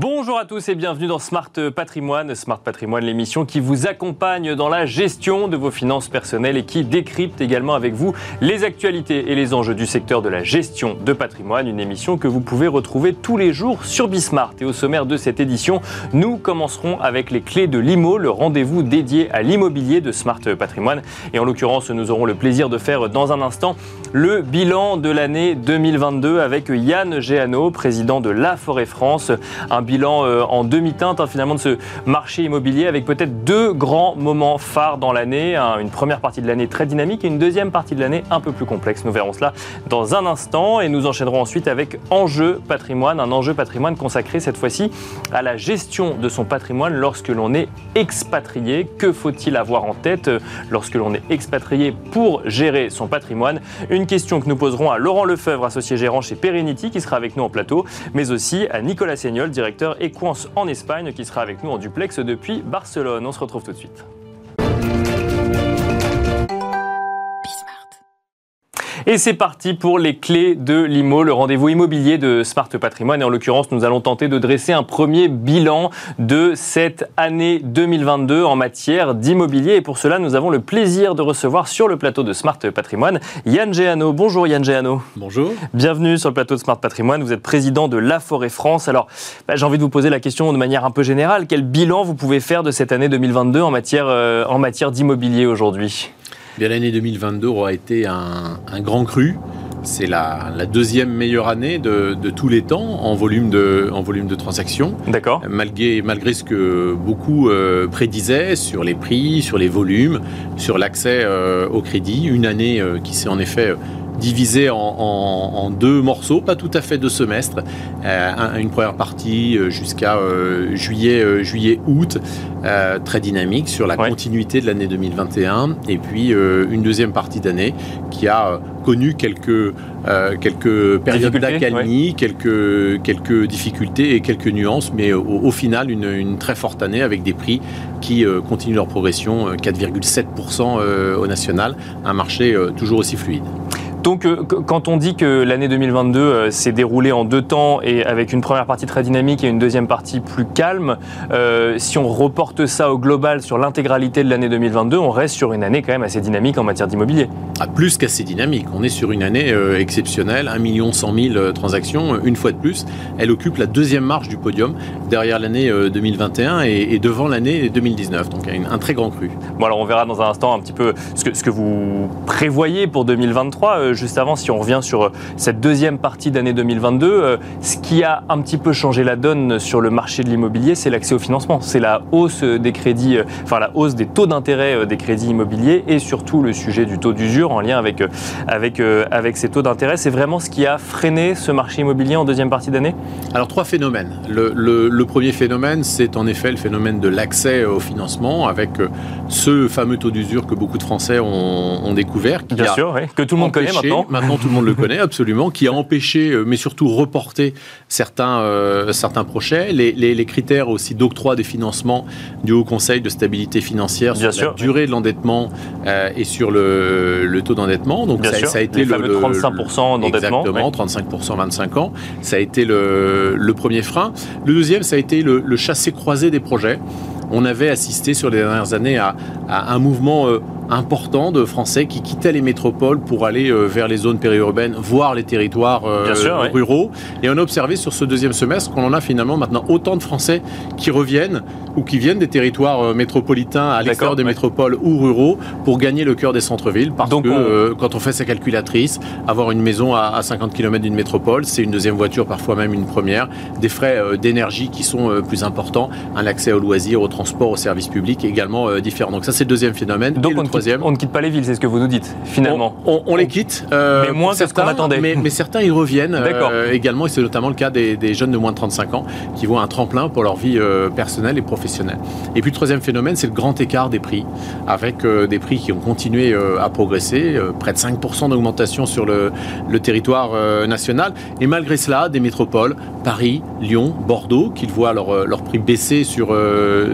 Bonjour à tous et bienvenue dans Smart Patrimoine. Smart Patrimoine, l'émission qui vous accompagne dans la gestion de vos finances personnelles et qui décrypte également avec vous les actualités et les enjeux du secteur de la gestion de patrimoine. Une émission que vous pouvez retrouver tous les jours sur Bismart. Et au sommaire de cette édition, nous commencerons avec les clés de l'IMO, le rendez-vous dédié à l'immobilier de Smart Patrimoine. Et en l'occurrence, nous aurons le plaisir de faire dans un instant le bilan de l'année 2022 avec Yann Géano, président de La Forêt France bilan euh, en demi-teinte hein, finalement de ce marché immobilier avec peut-être deux grands moments phares dans l'année. Une première partie de l'année très dynamique et une deuxième partie de l'année un peu plus complexe. Nous verrons cela dans un instant et nous enchaînerons ensuite avec Enjeu patrimoine, un enjeu patrimoine consacré cette fois-ci à la gestion de son patrimoine lorsque l'on est expatrié. Que faut-il avoir en tête euh, lorsque l'on est expatrié pour gérer son patrimoine? Une question que nous poserons à Laurent Lefebvre, associé gérant chez Perenity, qui sera avec nous en plateau, mais aussi à Nicolas Seignol, directeur directeur Equance en Espagne, qui sera avec nous en duplex depuis Barcelone. On se retrouve tout de suite. Et c'est parti pour les clés de l'IMO, le rendez-vous immobilier de Smart Patrimoine. Et en l'occurrence, nous allons tenter de dresser un premier bilan de cette année 2022 en matière d'immobilier. Et pour cela, nous avons le plaisir de recevoir sur le plateau de Smart Patrimoine Yann Géano. Bonjour Yann Géano. Bonjour. Bienvenue sur le plateau de Smart Patrimoine. Vous êtes président de La Forêt France. Alors, bah, j'ai envie de vous poser la question de manière un peu générale. Quel bilan vous pouvez faire de cette année 2022 en matière, euh, en matière d'immobilier aujourd'hui? L'année 2022 aura été un, grand cru. C'est la, deuxième meilleure année de, tous les temps en volume de, en volume de transactions. D'accord. Malgré, malgré ce que beaucoup euh, prédisaient sur les prix, sur les volumes, sur l'accès euh, au crédit. Une année euh, qui s'est en effet divisé en, deux morceaux, pas tout à fait deux semestres. Euh, une première partie euh, jusqu'à euh, juillet, juillet, août, très dynamique sur la continuité de l'année 2021, et puis une deuxième partie d'année qui a connu quelques quelques périodes d'accalmie, quelques quelques difficultés et quelques nuances, mais au, final une, une, très forte année avec des prix qui continuent leur progression, 4,7% au national, un marché toujours aussi fluide. Donc, euh, quand on dit que l'année 2022 euh, s'est déroulée en deux temps et avec une première partie très dynamique et une deuxième partie plus calme, euh, si on reporte ça au global sur l'intégralité de l'année 2022, on reste sur une année quand même assez dynamique en matière d'immobilier. Ah, plus qu'assez dynamique. On est sur une année exceptionnelle, 1 100 000 transactions, une fois de plus. Elle occupe la deuxième marche du podium derrière l'année 2021 et, devant l'année 2019. Donc, un, un très grand cru. Bon, alors on verra dans un instant un petit peu ce que, ce que vous prévoyez pour 2023 juste avant, si on revient sur euh, cette deuxième partie d'année 2022, euh, ce qui a un petit peu changé la donne sur le marché de l'immobilier, c'est l'accès au financement. C'est la hausse des crédits, euh, enfin la hausse des taux d'intérêt des crédits immobiliers et surtout le sujet du taux d'usure en lien avec, avec, avec ces taux d'intérêt. C'est vraiment ce qui a freiné ce marché immobilier en deuxième partie d'année? Alors trois phénomènes. Le, premier phénomène, c'est en effet le phénomène de l'accès au financement avec ce fameux taux d'usure que beaucoup de Français ont, découvert. Bien sûr, que tout le monde connaît maintenant. tout le monde le connaît absolument, qui a empêché, euh, mais surtout reporté certains, euh, certains projets. Les, les, critères aussi d'octroi des financements du Haut Conseil de stabilité financière sur la durée de l'endettement euh, et sur le, le taux d'endettement. Donc ça, ça, a été le, 35% d'endettement. Exactement, 35% 25 ans. Ça a été le, le premier frein. Le deuxième, ça a été le, le chassé-croisé des projets. On avait assisté sur les dernières années à, à un mouvement important de Français qui quittaient les métropoles pour aller euh, vers les zones périurbaines, voire les territoires euh, ruraux. Et on a observé sur ce deuxième semestre qu'on en a finalement maintenant autant de Français qui reviennent ou qui viennent des territoires euh, métropolitains à l'extérieur des métropoles ou ruraux pour gagner le cœur des centres-villes. Parce que quand on fait sa calculatrice, avoir une maison à, 50 km d'une métropole, c'est une deuxième voiture, parfois même une première, des frais d'énergie qui sont plus importants, un accès aux loisirs, au transport, aux services publics également différent. Donc ça c'est le deuxième phénomène. Donc on ne quitte pas les villes, c'est ce que vous nous dites, finalement. On, les quitte. Euh, mais moins que ce qu'on attendait. Mais, certains y reviennent euh, également, et c'est notamment le cas des, jeunes de moins de 35 ans qui voient un tremplin pour leur vie euh, personnelle et professionnelle. Et puis le troisième phénomène, c'est le grand écart des prix, avec des prix qui ont continué à progresser, près de 5% d'augmentation sur le, territoire national. Et malgré cela, des métropoles, Paris, Lyon, Bordeaux, qu'ils voient leur, leur prix baisser sur,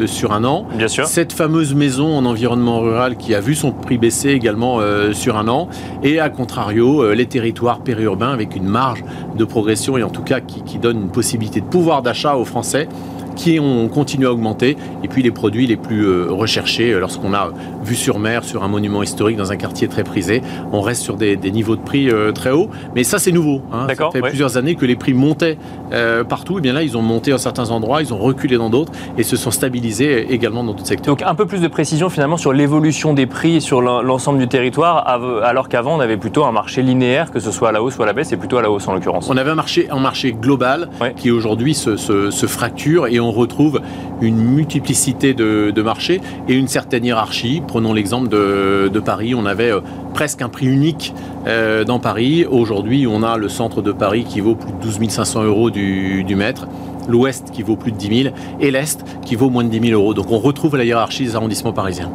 sur un an. Bien sûr. Cette fameuse maison en environnement rural qui a vu son prix baisser également sur un an. Et à contrario, les territoires périurbains avec une marge de progression et en tout cas qui donne une possibilité de pouvoir d'achat aux Français qui ont continué à augmenter. Et puis les produits les plus euh, recherchés, euh, lorsqu'on a vu sur mer, sur un monument historique, dans un quartier très prisé, on reste sur des, niveaux de prix euh, très hauts. Mais ça, c'est nouveau. Hein. Ça fait plusieurs années que les prix montaient partout. Et bien là, ils ont monté à certains endroits, ils ont reculé dans d'autres et se sont stabilisés également dans d'autres secteurs. Donc un peu plus de précision finalement sur l'évolution des prix sur l'ensemble du territoire, alors qu'avant, on avait plutôt un marché linéaire, que ce soit à la hausse ou à la baisse, et plutôt à la hausse en l'occurrence. On avait un marché, un marché global qui aujourd'hui se, se, se fracture et on retrouve une multiplicité de, marchés et une certaine hiérarchie. Prenons l'exemple de, Paris, on avait euh, presque un prix unique euh, dans Paris. Aujourd'hui, on a le centre de Paris qui vaut plus de 12 500 euros du mètre l'ouest qui vaut plus de 10 000 et l'est qui vaut moins de 10 000 euros. Donc on retrouve la hiérarchie des arrondissements parisiens.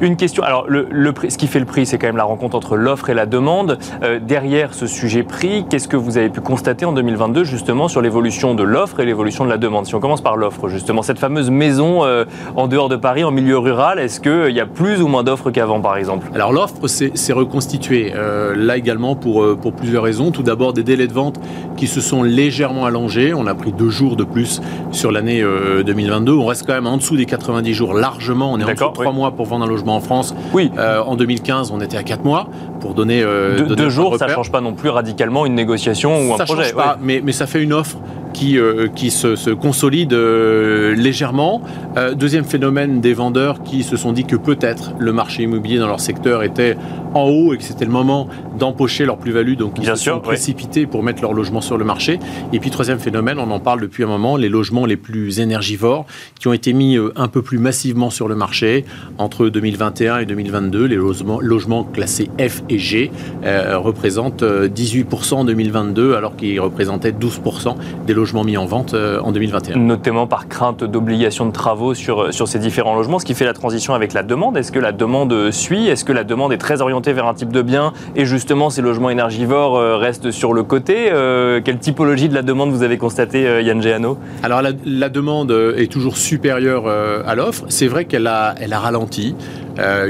Une question, alors le, ce qui fait le prix, c'est quand même la rencontre entre l'offre et la demande. Euh, derrière ce sujet prix, qu'est-ce que vous avez pu constater en 2022 justement sur l'évolution de l'offre et l'évolution de la demande? Si on commence par l'offre, justement, cette fameuse maison euh, en dehors de Paris, en milieu rural, est-ce qu'il y a plus ou moins d'offres qu'avant par exemple? Alors l'offre s'est reconstituée, euh, là également pour, pour plusieurs raisons. Tout d'abord des délais de vente qui se sont légèrement allongés. On a pris deux jours de plus sur l'année 2022. Euh, on reste quand même en dessous des 90 jours largement. On est en dessous de 3 mois pour vendre un logement en France. Oui. Euh, en 2015, on était à 4 mois pour donner. Euh, deux jours, ça ne change pas non plus radicalement une négociation ou un projet. Change pas, mais, mais ça fait une offre qui, euh, qui se, se consolide euh, légèrement. Euh, deuxième phénomène des vendeurs qui se sont dit que peut-être le marché immobilier dans leur secteur était en haut et que c'était le moment d'empocher leur plus-value, donc ils se sont précipités pour mettre leur logement sur le marché. Et puis troisième phénomène, on en parle depuis un moment, les logements les plus énergivores qui ont été mis un peu plus massivement sur le marché entre 2021 et 2022. Les logements, logements classés F et G représentent 18% en 2022 alors qu'ils représentaient 12% des logements mis en vente euh, en 2021. Notamment par crainte d'obligation de travaux sur, sur ces différents logements, ce qui fait la transition avec la demande. Est-ce que la demande suit? Est-ce que la demande est très orientée vers un type de bien et justement ces logements énergivores euh, restent sur le côté euh, Quelle typologie de la demande vous avez constaté, Yann Géano? Alors la, demande est toujours supérieure à l'offre. C'est vrai qu'elle a, elle a ralenti.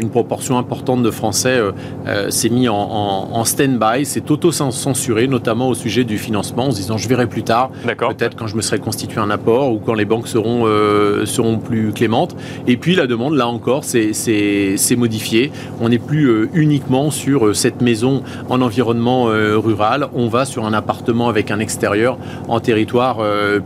Une proportion importante de Français s'est mis en, en stand-by, s'est auto-censuré, notamment au sujet du financement, en se disant je verrai plus tard peut-être quand je me serai constitué un apport ou quand les banques seront, euh, seront plus clémentes. Et puis la demande, là encore, c'est modifié. On n'est plus euh, uniquement sur euh, cette maison en environnement rural, on va sur un appartement avec un extérieur en territoire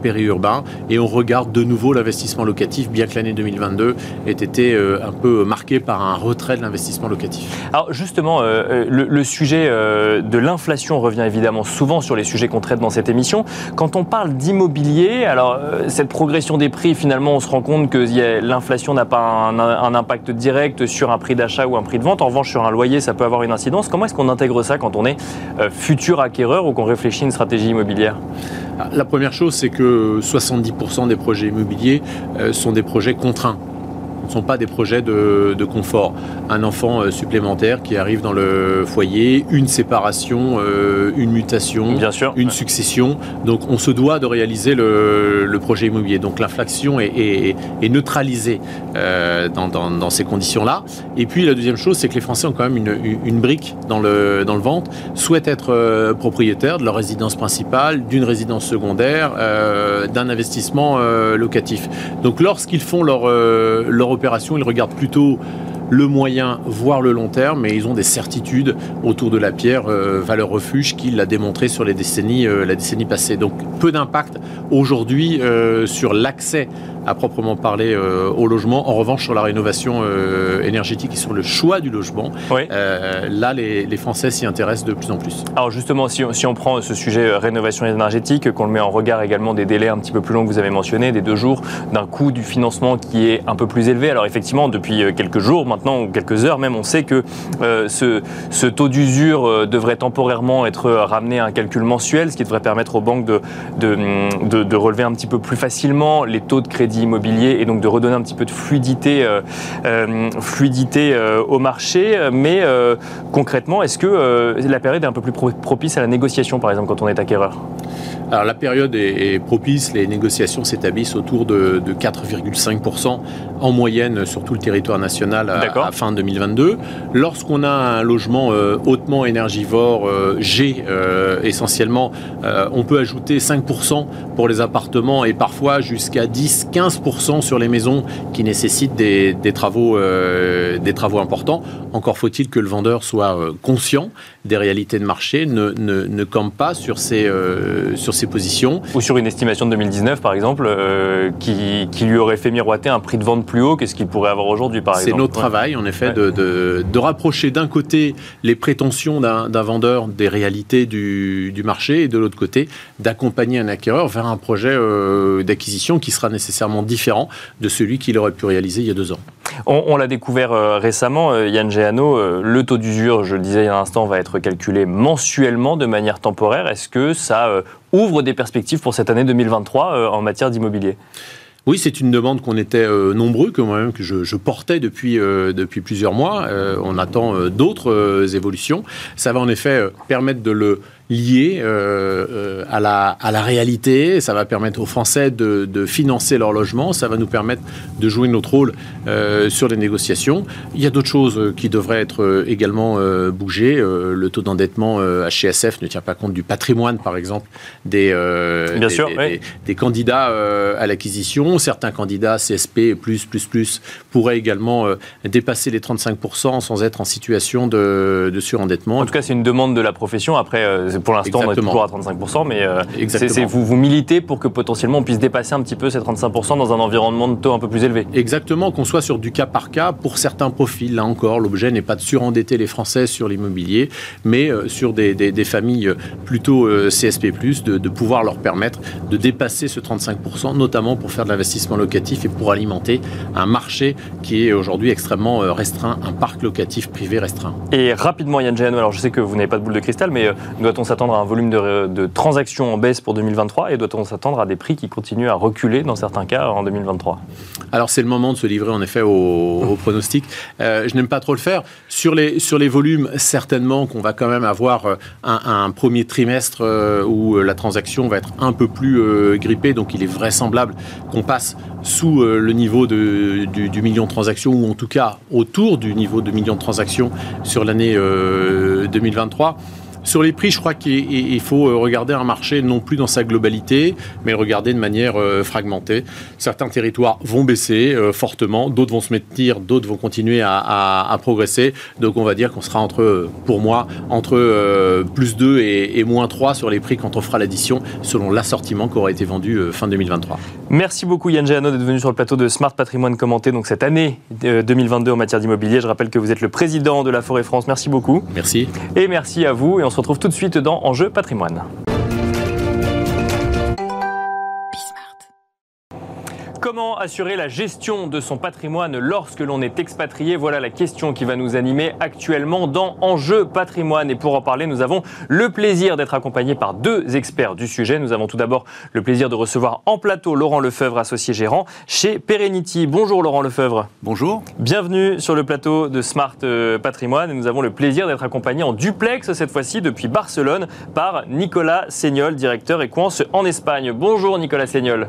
périurbain et on regarde de nouveau l'investissement locatif, bien que l'année 2022 ait été un peu marquée par un retrait de l'investissement locatif. Alors justement, le, le, sujet de l'inflation revient évidemment souvent sur les sujets qu'on traite dans cette émission. Quand on parle d'immobilier, alors euh, cette progression des prix, finalement, on se rend compte que l'inflation n'a pas un, impact direct sur un prix d'achat ou un prix de vente. En revanche, sur un loyer, ça peut avoir une incidence. Comment est-ce qu'on intègre ça quand on est euh, futur acquéreur ou qu'on réfléchit à une stratégie immobilière? La première chose, c'est que 70% des projets immobiliers euh, sont des projets contraints ne sont pas des projets de, confort. Un enfant euh, supplémentaire qui arrive dans le foyer, une séparation, euh, une mutation, une succession. Donc on se doit de réaliser le, projet immobilier. Donc l'inflation est, neutralisée euh, dans, ces conditions-là. Et puis la deuxième chose, c'est que les Français ont quand même une, brique dans le, dans le ventre, souhaitent être propriétaires de leur résidence principale, d'une résidence secondaire, d'un investissement locatif. Donc lorsqu'ils font leur, leur ils regardent plutôt le moyen, voire le long terme, mais ils ont des certitudes autour de la pierre euh, valeur refuge qu'il a démontré sur les décennies, euh, la décennie passée. Donc peu d'impact aujourd'hui euh, sur l'accès à proprement parler euh, au logement. En revanche, sur la rénovation euh, énergétique et sur le choix du logement, euh, là, les, Français s'y intéressent de plus en plus. Alors justement, si on, si on prend ce sujet rénovation énergétique, qu'on le met en regard également des délais un petit peu plus longs que vous avez mentionnés, des deux jours, d'un coût du financement qui est un peu plus élevé. Alors effectivement, depuis quelques jours maintenant, ou quelques heures même, on sait que ce, ce, taux d'usure devrait temporairement être ramené à un calcul mensuel, ce qui devrait permettre aux banques de, de, de, de relever un petit peu plus facilement les taux de crédit immobilier et donc de redonner un petit peu de fluidité, fluidité au marché. Mais concrètement, est-ce que la période est un peu plus propice à la négociation, par exemple, quand on est acquéreur? Alors la période est, propice, les négociations s'établissent autour de, 4,5% en moyenne sur tout le territoire national à, fin 2022. Lorsqu'on a un logement euh, hautement énergivore euh, G euh, essentiellement, on peut ajouter 5% pour les appartements et parfois jusqu'à 10-15% sur les maisons qui nécessitent des, travaux, des travaux importants. Encore faut-il que le vendeur soit conscient des réalités de marché, ne, ne, campe pas sur ces, sur ses positions. Ou sur une estimation de 2019, par exemple, euh, qui, qui, lui aurait fait miroiter un prix de vente plus haut que ce qu'il pourrait avoir aujourd'hui, par exemple. C'est notre travail, en effet, de, de, rapprocher d'un côté les prétentions d'un vendeur des réalités du, du, marché et de l'autre côté d'accompagner un acquéreur vers un projet euh, d'acquisition qui sera nécessairement différent de celui qu'il aurait pu réaliser il y a deux ans. On, l'a découvert euh, récemment, Yann Géano, le taux d'usure, je le disais il y a un instant, va être calculé mensuellement de manière temporaire. Est-ce que ça ouvre des perspectives pour cette année 2023 euh, en matière d'immobilier? Oui, c'est une demande qu'on était euh, nombreux, que moi-même que je, portais depuis, euh, depuis plusieurs mois. on attend d'autres évolutions. Ça va en effet permettre de le lié euh, euh, à, la, à la réalité. Ça va permettre aux Français de, de, financer leur logement. Ça va nous permettre de jouer notre rôle euh, sur les négociations. Il y a d'autres choses qui devraient être également bougées. le taux d'endettement HCSF ne tient pas compte du patrimoine, par exemple, des, Bien sûr, des, candidats à l'acquisition. Certains candidats CSP plus, plus, plus pourraient également dépasser les 35% sans être en situation de, de surendettement. En tout cas, c'est une demande de la profession. Après, pour l'instant, on est toujours à 35%, mais euh, vous, vous militez pour que potentiellement on puisse dépasser un petit peu ces 35% dans un environnement de taux un peu plus élevé. Exactement, qu'on soit sur du cas par cas pour certains profils. Là encore, l'objet n'est pas de surendetter les Français sur l'immobilier, mais euh, sur des, familles plutôt euh, CSP+, de, de pouvoir leur permettre de dépasser ce 35%, notamment pour faire de l'investissement locatif et pour alimenter un marché qui est aujourd'hui extrêmement restreint, un parc locatif privé restreint. Et rapidement, Yann Géano, alors je sais que vous n'avez pas de boule de cristal, mais doit-on s'attendre à un volume de, transactions en baisse pour 2023 et doit-on s'attendre à des prix qui continuent à reculer dans certains cas en 2023 Alors c'est le moment de se livrer en effet au, pronostic. Euh, je n'aime pas trop le faire. Sur les, sur les volumes, certainement qu'on va quand même avoir euh, un, premier trimestre euh, où la transaction va être un peu plus grippée, donc il est vraisemblable qu'on passe sous le niveau de, du, du, million de transactions, ou en tout cas autour du niveau de million de transactions sur l'année 2023. Sur les prix, je crois qu'il faut euh, regarder un marché non plus dans sa globalité, mais regarder de manière euh, fragmentée. Certains territoires vont baisser euh, fortement, d'autres vont se maintenir, d'autres vont continuer à, progresser. Donc on va dire qu'on sera entre, pour moi, entre plus 2 et, moins 3 sur les prix quand on fera l'addition selon l'assortiment qui aura été vendu fin 2023. Merci beaucoup Yann Géano d'être venu sur le plateau de Smart Patrimoine commenté donc cette année 2022 en matière d'immobilier. Je rappelle que vous êtes le président de la Forêt France. Merci beaucoup. Merci. Et merci à vous. Et on se retrouve tout de suite dans Enjeu patrimoine. Comment assurer la gestion de son patrimoine lorsque l'on est expatrié? Voilà la question qui va nous animer actuellement dans Enjeu patrimoine. Et pour en parler, nous avons le plaisir d'être accompagnés par deux experts du sujet. Nous avons tout d'abord le plaisir de recevoir en plateau Laurent Lefebvre, associé gérant chez Perenity. Bonjour Laurent Lefebvre. Bonjour. Bienvenue sur le plateau de Smart euh, Patrimoine. Et nous avons le plaisir d'être accompagnés en duplex cette fois-ci depuis Barcelone par Nicolas Seignol, directeur Equance en Espagne. Bonjour Nicolas Seignol.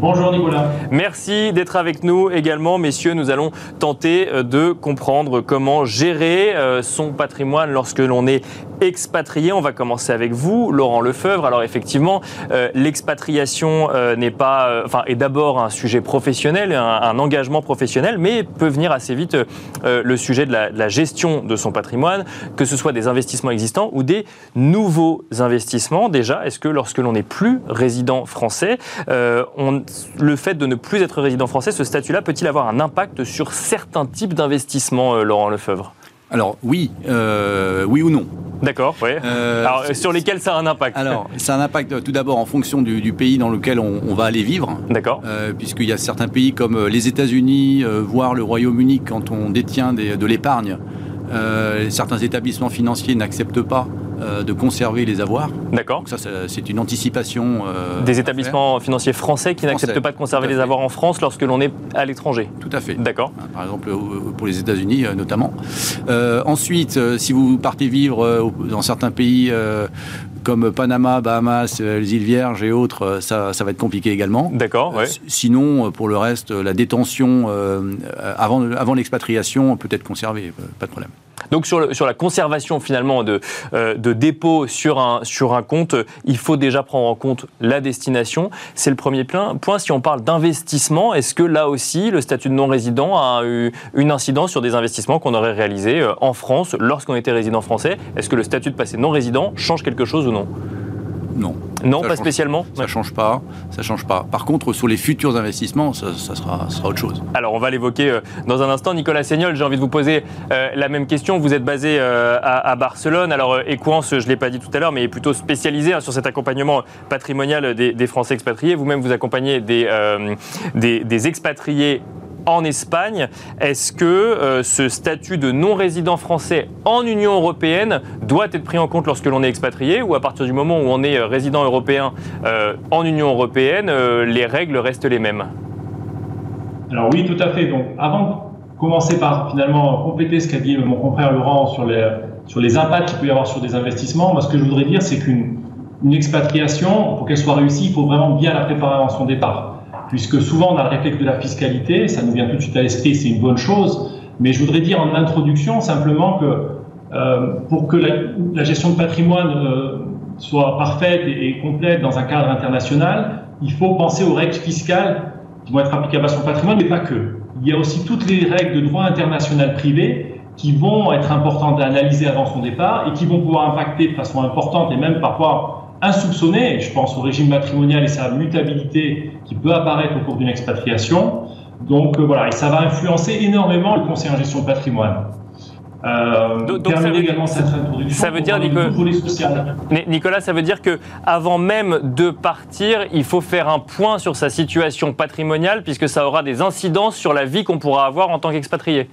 Bonjour Nicolas. Merci d'être avec nous également, messieurs. Nous allons tenter euh, de comprendre comment gérer euh, son patrimoine lorsque l'on est expatrié. On va commencer avec vous, Laurent Lefebvre. Alors effectivement, euh, l'expatriation n'est pas, enfin, est d'abord un sujet professionnel, un, engagement professionnel, mais peut venir assez vite le sujet de la, de la, gestion de son patrimoine, que ce soit des investissements existants ou des nouveaux investissements. Déjà, est-ce que lorsque l'on n'est plus résident français, on le fait de ne plus être résident français, ce statut-là peut-il avoir un impact sur certains types d'investissements, euh, Laurent Lefebvre? Alors oui, euh, oui ou non. D'accord, oui. Euh, alors sur lesquels ça a un impact? Alors ça a un impact tout d'abord en fonction du, pays dans lequel on, va aller vivre. D'accord. Puisqu'il y a certains pays comme les États-Unis, voire le Royaume-Uni, quand on détient de l'épargne, certains établissements financiers n'acceptent pas euh, de conserver les avoirs. D'accord. Ça, c'est une anticipation. euh, Des établissements financiers français qui n'acceptent pas de conserver les avoirs en France lorsque l'on est à l'étranger. Tout à fait. D'accord. Hein, Par exemple, pour les États-Unis euh, notamment. Euh, ensuite, si vous partez vivre dans certains pays comme Panama, Bahamas, les îles Vierges et autres, ça, ça va être compliqué également. D'accord, ouais. Sinon, pour le reste, la détention avant, avant l'expatriation peut être conservée, pas de problème. Donc sur, la conservation finalement de, euh, dépôts sur un, compte, euh, il faut déjà prendre en compte la destination. C'est le premier point. Si on parle d'investissement, est-ce que là aussi le statut de non-résident a eu une incidence sur des investissements qu'on aurait réalisés euh, en France lorsqu'on était résident français? Est-ce que le statut de passé non-résident change quelque chose ou non? Non, Non, Ça pas change- spécialement ça change pas, ça change pas. Par contre, sur les futurs investissements, ça, ça sera, ça sera autre chose. Alors, on va l'évoquer euh, dans un instant. Nicolas Seignol, j'ai envie de vous poser euh, la même question. Vous êtes basé euh, à, à Barcelone. Alors, Equance, je ne l'ai pas dit tout à l'heure, mais est plutôt spécialisé hein, sur cet accompagnement patrimonial des, des Français expatriés. Vous-même, vous accompagnez des, euh, des, des expatriés en Espagne. Est-ce que euh, ce statut de non-résident français en Union européenne doit être pris en compte lorsque l'on est expatrié ou à partir du moment où on est euh, résident européen euh, en Union européenne, les règles restent les mêmes? Alors oui, tout à fait. Donc, avant de commencer par finalement compléter ce qu'a dit mon confrère Laurent sur les, sur les impacts qu'il peut y avoir sur des investissements, ce que je voudrais dire, c'est qu'une une expatriation, pour qu'elle soit réussie, il faut vraiment bien la préparer avant son départ. Puisque souvent on a le réflexe de la fiscalité, ça nous vient tout de suite à l'esprit, c'est une bonne chose. Mais je voudrais dire en introduction simplement que euh, pour que la, gestion de patrimoine euh, soit parfaite et complète dans un cadre international, il faut penser aux règles fiscales qui vont être applicables à son patrimoine, mais pas que. Il y a aussi toutes les règles de droit international privé qui vont être importantes à analyser avant son départ et qui vont pouvoir impacter de façon importante et même parfois insoupçonnée, je pense au régime matrimonial et sa mutabilité qui peut apparaître au cours d'une expatriation. Donc euh, voilà, et ça va influencer énormément le conseil en gestion de patrimoine. Euh, Donc- donc ça veut- introduction ça veut dire, Nicolas, ça veut dire que avant même de partir, il faut faire un point sur sa situation patrimoniale puisque ça aura des incidences sur la vie qu'on pourra avoir en tant qu'expatrié.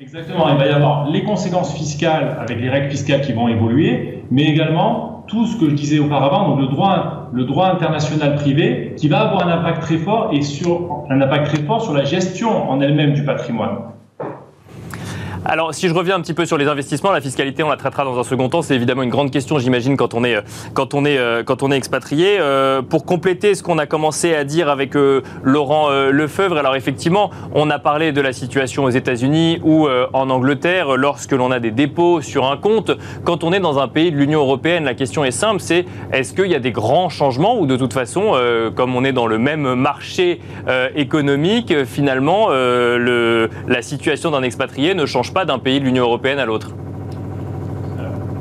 Exactement, il va y avoir les conséquences fiscales avec les règles fiscales qui vont évoluer, mais également tout ce que je disais auparavant, donc le droit, le droit international privé, qui va avoir un impact très fort et sur un impact très fort sur la gestion en elle-même du patrimoine. Alors, si je reviens un petit peu sur les investissements, la fiscalité, on la traitera dans un second temps. C'est évidemment une grande question, j'imagine, quand on est euh, quand on est euh, quand on est expatrié. Euh, pour compléter ce qu'on a commencé à dire avec Laurent euh, Lefebvre, alors effectivement, on a parlé de la situation aux États-Unis ou en Angleterre lorsque l'on a des dépôts sur un compte. Quand on est dans un pays de l'Union européenne, la question est simple c'est est-ce qu'il y a des grands changements ou de toute façon, comme on est dans le même marché économique, finalement, le, la situation d'un expatrié ne change pas d'un pays de l'Union européenne à l'autre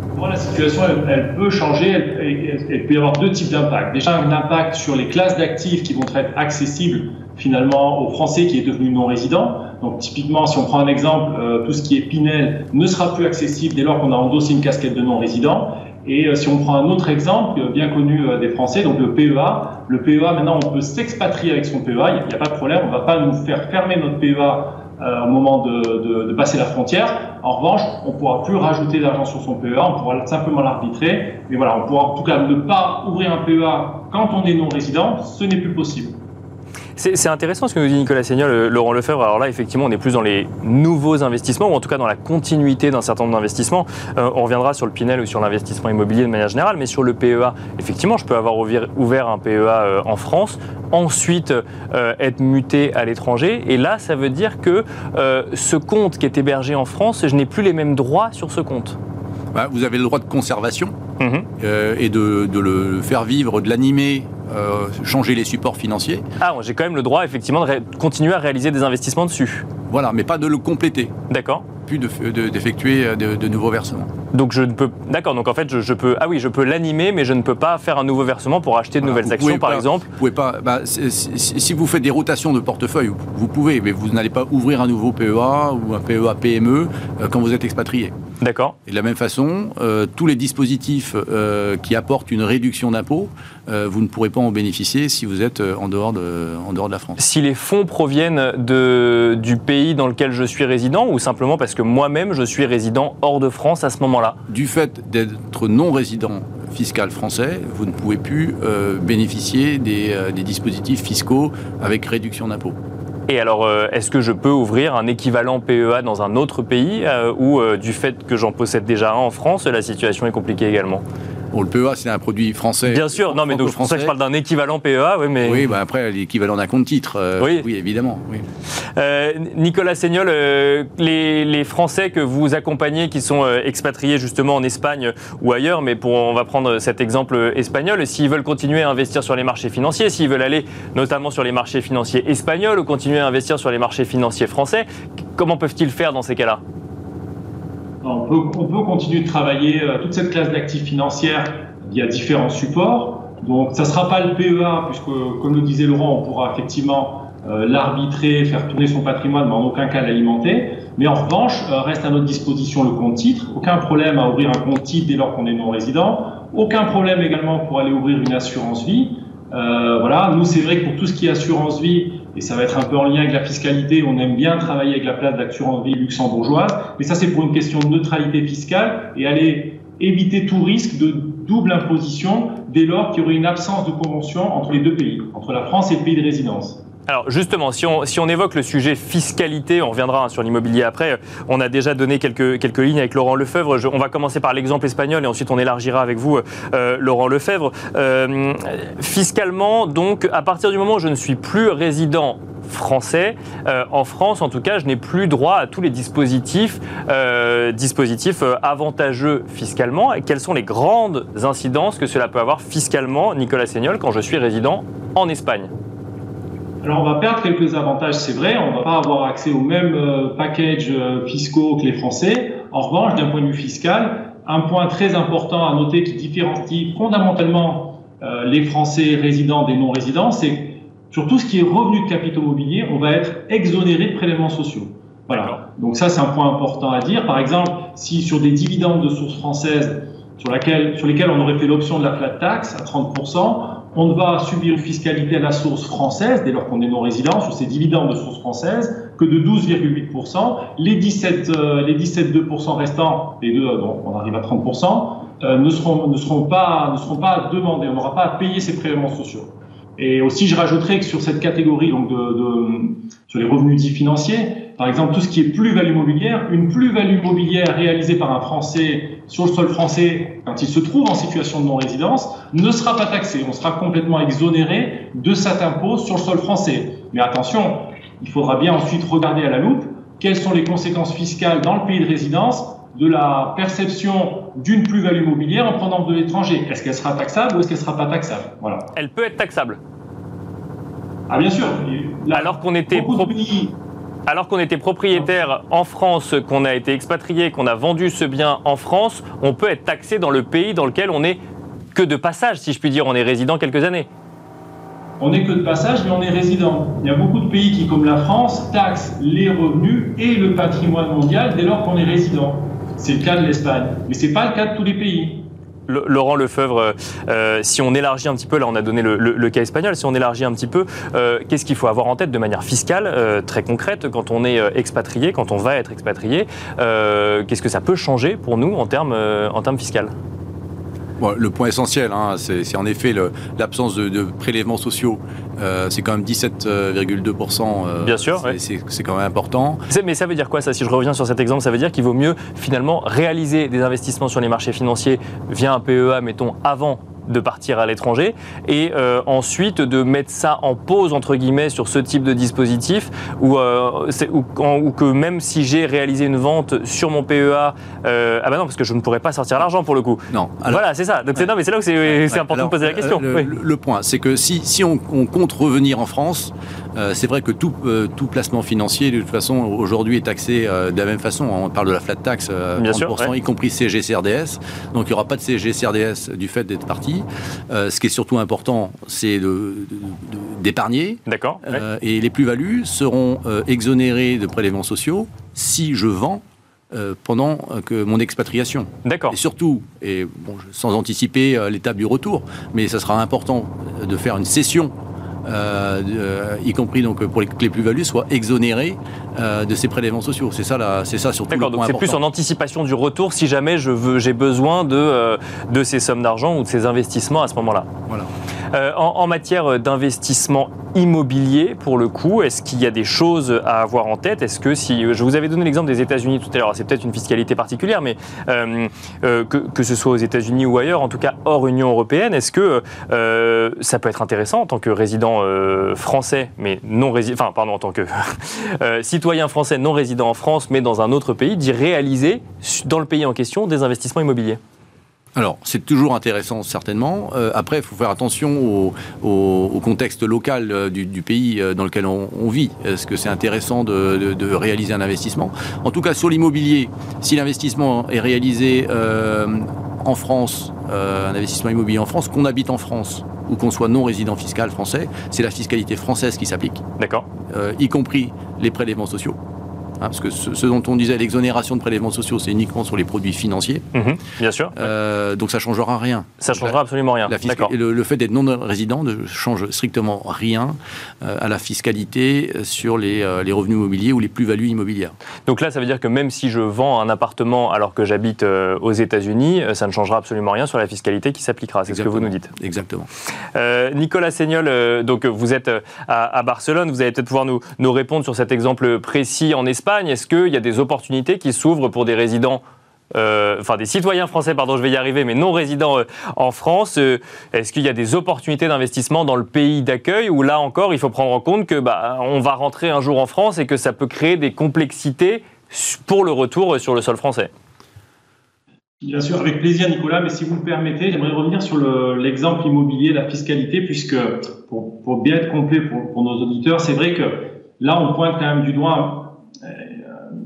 Pour moi, la situation, elle, peut changer, elle, peut y avoir deux types d'impacts. Déjà, un impact sur les classes d'actifs qui vont être accessibles finalement aux Français qui est devenu non-résident. Donc typiquement, si on prend un exemple, euh, tout ce qui est Pinel ne sera plus accessible dès lors qu'on a endossé une casquette de non-résident. Et euh, si on prend un autre exemple euh, bien connu des Français, donc le PEA, le PEA maintenant on peut s'expatrier avec son PEA, il n'y a pas de problème, on ne va pas nous faire fermer notre PEA euh, au moment de, de- de passer la frontière. En revanche, on ne pourra plus rajouter de l'argent sur son PEA, on pourra simplement l'arbitrer. Mais voilà, on pourra en tout cas ne pas ouvrir un PEA quand on est non-résident, ce n'est plus possible. C'est intéressant ce que nous dit Nicolas Seignol, euh, Laurent Lefebvre. Alors là, effectivement, on est plus dans les nouveaux investissements, ou en tout cas dans la continuité d'un certain nombre d'investissements. Euh, on reviendra sur le Pinel ou sur l'investissement immobilier de manière générale, mais sur le PEA, effectivement, je peux avoir ouvert, un PEA euh, en France, ensuite euh, être muté à l'étranger, et là, ça veut dire que ce compte qui est hébergé en France, je n'ai plus les mêmes droits sur ce compte. Bah, vous avez le droit de conservation Mhm. euh, et de, de le faire vivre, de l'animer, euh, changer les supports financiers. Ah, j'ai quand même le droit, effectivement, de continuer à réaliser des investissements dessus. Voilà, mais pas de le compléter, D'accord plus de- de- d'effectuer euh, de, de nouveaux versements. Donc je ne peux. D'accord. Donc en fait, je, je peux. Ah oui, je peux l'animer, mais je ne peux pas faire un nouveau versement pour acheter de Voilà, nouvelles actions, par pas- exemple. Vous pouvez pas. bah, si, si vous faites des rotations de portefeuille, vous, pouvez, mais vous n'allez pas ouvrir un nouveau PEA ou un PEA PME euh, quand vous êtes expatrié. D'accord. Et de la même façon, euh, tous les dispositifs euh, qui apportent une réduction d'impôt, euh, vous ne pourrez pas en bénéficier si vous êtes en dehors de, en dehors de la France. Si les fonds proviennent de, du pays dans lequel je suis résident, ou simplement parce puisque moi-même, je suis résident hors de France à ce moment-là Du fait d'être non résident fiscal français, vous ne pouvez plus euh, bénéficier des, des, dispositifs fiscaux avec réduction d'impôts. Et alors, est-ce que je peux ouvrir un équivalent PEA dans un autre pays ou du fait que j'en possède déjà un en France, la situation est compliquée également? Bon, le PEA, c'est un produit français. Bien sûr, non, mais donc, ça je parle d'un équivalent PEA, oui, mais. Oui, bah après, l'équivalent d'un compte titre. Euh, oui. oui. évidemment. Oui. Euh, Nicolas Seignol, euh, les, les, Français que vous accompagnez, qui sont expatriés justement en Espagne ou ailleurs, mais pour, on va prendre cet exemple espagnol, s'ils veulent continuer à investir sur les marchés financiers, s'ils veulent aller notamment sur les marchés financiers espagnols ou continuer à investir sur les marchés financiers français, comment peuvent-ils faire dans ces cas-là? On peut, on peut, continuer de travailler euh, toute cette classe d'actifs financières via différents supports. Donc, ça ne sera pas le PEA, puisque, comme le disait Laurent, on pourra effectivement euh, l'arbitrer, faire tourner son patrimoine, mais en aucun cas l'alimenter. Mais en revanche, euh, reste à notre disposition le compte titre. Aucun problème à ouvrir un compte titre dès lors qu'on est non résident. Aucun problème également pour aller ouvrir une assurance vie. Euh, voilà, nous c'est vrai que pour tout ce qui est assurance vie, et ça va être un peu en lien avec la fiscalité, on aime bien travailler avec la place d'assurance vie luxembourgeoise, mais ça c'est pour une question de neutralité fiscale et aller éviter tout risque de double imposition dès lors qu'il y aurait une absence de convention entre les deux pays, entre la France et le pays de résidence. Alors justement, si on, évoque le sujet fiscalité, on reviendra hein, sur l'immobilier après, on a déjà donné quelques, lignes avec Laurent Lefebvre, on va commencer par l'exemple espagnol et ensuite on élargira avec vous, euh, Laurent Lefebvre. Euh, fiscalement, donc, à partir du moment où je ne suis plus résident français. Euh, en France, en tout cas, je n'ai plus droit à tous les dispositifs, avantageux fiscalement. Quelles sont les grandes incidences que cela peut avoir fiscalement, Nicolas Seignol, quand je suis résident en Espagne? Alors on va perdre quelques avantages, c'est vrai, on va pas avoir accès aux mêmes euh, packages euh, fiscaux que les Français. En revanche, d'un point de vue fiscal, un point très important à noter qui différencie fondamentalement euh, les Français résidents des non-résidents, c'est sur tout ce qui est revenu de capitaux mobiliers, on va être exonéré de prélèvements sociaux. Voilà. Donc ça, c'est un point important à dire. Par exemple, si sur des dividendes de source française sur, laquelle, sur lesquels on aurait fait l'option de la flat tax à 30%, on va subir une fiscalité à la source française, dès lors qu'on est non-résident, sur ces dividendes de source française, que de 12,8%. Les 17, euh, les 17,2% restants, les deux, donc on arrive à 30%, euh, ne, seront, ne, seront pas, ne seront pas demandés. On n'aura pas à payer ces prélèvements sociaux. Et aussi, je rajouterais que sur cette catégorie, donc de, de, sur les revenus dits financiers, par exemple, tout ce qui est plus-value mobilière, une plus-value mobilière réalisée par un Français sur le sol français, quand il se trouve en situation de non-résidence, ne sera pas taxée. On sera complètement exonéré de cet impôt sur le sol français. Mais attention, il faudra bien ensuite regarder à la loupe quelles sont les conséquences fiscales dans le pays de résidence de la perception d'une plus-value mobilière en prenant de l'étranger. Est-ce qu'elle sera taxable ou est-ce qu'elle ne sera pas taxable? Voilà. Elle peut être taxable. Ah bien sûr. Alors qu'on était alors qu'on était propriétaire en France, qu'on a été expatrié, qu'on a vendu ce bien en France, on peut être taxé dans le pays dans lequel on est que de passage, si je puis dire, on est résident quelques années. On n'est que de passage, mais on est résident. Il y a beaucoup de pays qui, comme la France, taxent les revenus et le patrimoine mondial dès lors qu'on est résident. C'est le cas de l'Espagne, mais ce n'est pas le cas de tous les pays. Laurent Lefebvre, euh, si on élargit un petit peu, là on a donné le, cas espagnol, si on élargit un petit peu, euh, qu'est-ce qu'il faut avoir en tête de manière fiscale, euh, très concrète, quand on est expatrié, quand on va être expatrié, qu'est-ce que ça peut changer pour nous en termes, en termes fiscaux le point essentiel, hein, c'est en effet l'absence de, prélèvements sociaux. Euh, c'est quand même 17,2%. Euh, Bien sûr. C'est quand même important. Mais ça veut dire quoi ça Si je reviens sur cet exemple, ça veut dire qu'il vaut mieux finalement réaliser des investissements sur les marchés financiers via un PEA, mettons, avant de partir à l'étranger et euh, ensuite de mettre ça en pause entre guillemets sur ce type de dispositif ou euh, que même si j'ai réalisé une vente sur mon PEA euh, ah bah non parce que je ne pourrais pas sortir l'argent pour le coup. Non voilà c'est ça. Donc c'est non mais c'est là que c'est important de poser la question. le, point c'est que si, si on, compte revenir en France c'est vrai que tout, tout placement financier de toute façon aujourd'hui est taxé de la même façon on parle de la flat tax 30%, y compris CGCRDS donc il n'y aura pas de CGCRDS du fait d'être parti euh, ce qui est surtout important, c'est d'épargner. D'accord. Euh, et les plus-values seront euh, exonérées de prélèvements sociaux si je vends pendant que mon expatriation. D'accord. Et surtout, et sans anticiper l'étape du retour, mais ça sera important de faire une cession y compris donc pour les, que les plus-values, soient exonérées de ces prélèvements sociaux. C'est ça, c'est ça surtout. D'accord, donc c'est plus en anticipation du retour si jamais je veux, j'ai besoin de, de ces sommes d'argent ou de ces investissements à ce moment-là. Voilà. Euh, en, matière d'investissement immobilier, pour le coup, est-ce qu'il y a des choses à avoir en tête? Est-ce que si je vous avais donné l'exemple des États-Unis tout à l'heure, c'est peut-être une fiscalité particulière, mais euh, euh, que, ce soit aux États-Unis ou ailleurs, en tout cas hors Union européenne, est-ce que ça peut être intéressant en tant que résident français, mais non résident, enfin pardon, en tant que citoyen français non résident en France, mais dans un autre pays, d'y réaliser dans le pays en question des investissements immobiliers alors, c'est toujours intéressant, certainement. Euh, après, il faut faire attention au, contexte local euh, du, pays euh, dans lequel on, vit. Est-ce que c'est intéressant de, réaliser un investissement? En tout cas, sur l'immobilier, si l'investissement est réalisé en France, un investissement immobilier en France, qu'on habite en France ou qu'on soit non résident fiscal français, c'est la fiscalité française qui s'applique. D'accord. y compris les prélèvements sociaux. Hein, parce que ce, dont on disait l'exonération de prélèvements sociaux, c'est uniquement sur les produits financiers. Mhm, bien sûr. Euh, donc ça ne changera rien. Ça ne changera absolument rien. Le, le, fait d'être non-résident ne change strictement rien euh, à la fiscalité sur les, euh, les revenus immobiliers ou les plus-values immobilières. Donc là, ça veut dire que même si je vends un appartement alors que j'habite aux États-Unis, ça ne changera absolument rien sur la fiscalité qui s'appliquera. C'est ce que vous nous dites. Exactement. Nicolas Seignol, donc vous êtes à, Barcelone. Vous allez peut-être pouvoir nous, nous répondre sur cet exemple précis en Espagne. Est-ce qu'il y a des opportunités qui s'ouvrent pour des résidents euh, enfin des citoyens français, pardon, je vais y arriver, mais non résidents euh, en France. Euh, est-ce qu'il y a des opportunités d'investissement dans le pays d'accueil ou là encore, il faut prendre en compte que bah, on va rentrer un jour en France et que ça peut créer des complexités pour le retour sur le sol français? Bien sûr, avec plaisir, Nicolas, mais si vous le permettez, j'aimerais revenir sur l'exemple immobilier, la fiscalité, puisque pour, bien être complet pour, pour nos auditeurs, c'est vrai que là, on pointe quand même du doigt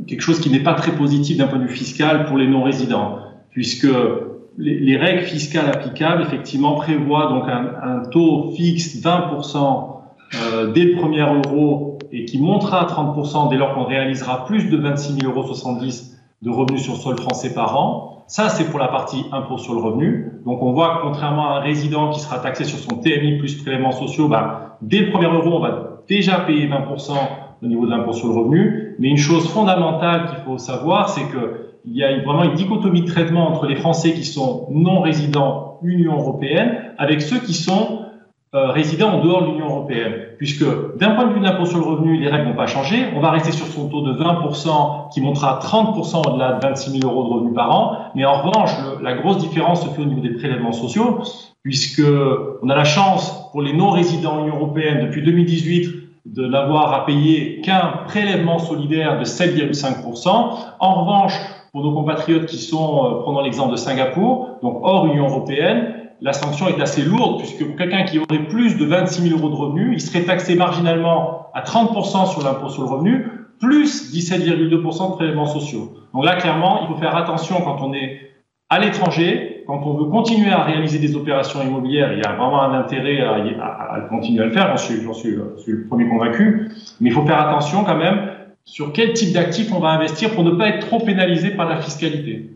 quelque chose qui n'est pas très positif d'un point de vue fiscal pour les non-résidents, puisque les, règles fiscales applicables, effectivement, prévoient donc un, taux fixe 20% euh, dès le premier euro et qui montera à 30% dès lors qu'on réalisera plus de 26 000 euros de revenus sur sol français par an. Ça, c'est pour la partie impôt sur le revenu. Donc, on voit que contrairement à un résident qui sera taxé sur son TMI plus prélèvements sociaux, bah, dès le premier euro, on va déjà payer 20% au niveau de l'impôt sur le revenu. Mais une chose fondamentale qu'il faut savoir, c'est qu'il y a vraiment une dichotomie de traitement entre les Français qui sont non résidents Union européenne avec ceux qui sont euh, résidents en dehors de l'Union européenne. Puisque d'un point de vue de l'impôt sur le revenu, les règles n'ont pas changé. On va rester sur son taux de 20% qui montera 30% au-delà de 26 000 euros de revenus par an. Mais en revanche, la grosse différence se fait au niveau des prélèvements sociaux, puisque on a la chance pour les non résidents Union européenne depuis 2018 de n'avoir à payer qu'un prélèvement solidaire de 7,5%. En revanche, pour nos compatriotes qui sont, euh, prenons l'exemple de Singapour, donc hors Union européenne, la sanction est assez lourde puisque pour quelqu'un qui aurait plus de 26 000 euros de revenus, il serait taxé marginalement à 30% sur l'impôt sur le revenu, plus 17,2% de prélèvements sociaux. Donc là, clairement, il faut faire attention quand on est à l'étranger, quand on veut continuer à réaliser des opérations immobilières, il y a vraiment un intérêt à, continuer à le faire, j'en suis, suis, suis, le premier convaincu, mais il faut faire attention quand même sur quel type d'actifs on va investir pour ne pas être trop pénalisé par la fiscalité.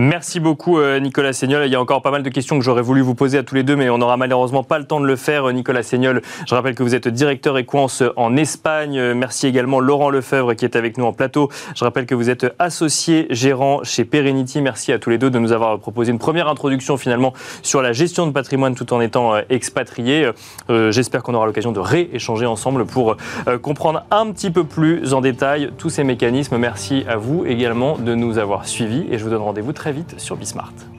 Merci beaucoup euh, Nicolas Seignol. Il y a encore pas mal de questions que j'aurais voulu vous poser à tous les deux, mais on n'aura malheureusement pas le temps de le faire. Nicolas Seignol, je rappelle que vous êtes directeur Equance en Espagne. Merci également Laurent Lefebvre qui est avec nous en plateau. Je rappelle que vous êtes associé gérant chez Perenity. Merci à tous les deux de nous avoir proposé une première introduction finalement sur la gestion de patrimoine tout en étant euh, expatrié. Euh, j'espère qu'on aura l'occasion de rééchanger ensemble pour comprendre un petit peu plus en détail tous ces mécanismes. Merci à vous également de nous avoir suivis et je vous donne rendez-vous très vite sur Bismart.